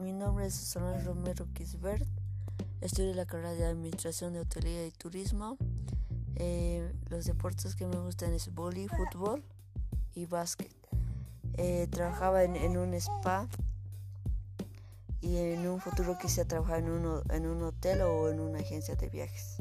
Mi nombre es Susana Romero Kisbert. Estudio la carrera de Administración de Hotelería y Turismo. Eh, los deportes que me gustan es boli, fútbol y básquet. Eh, trabajaba en, en, un spa y en un futuro quisiera trabajar en un, en un hotel o en una agencia de viajes.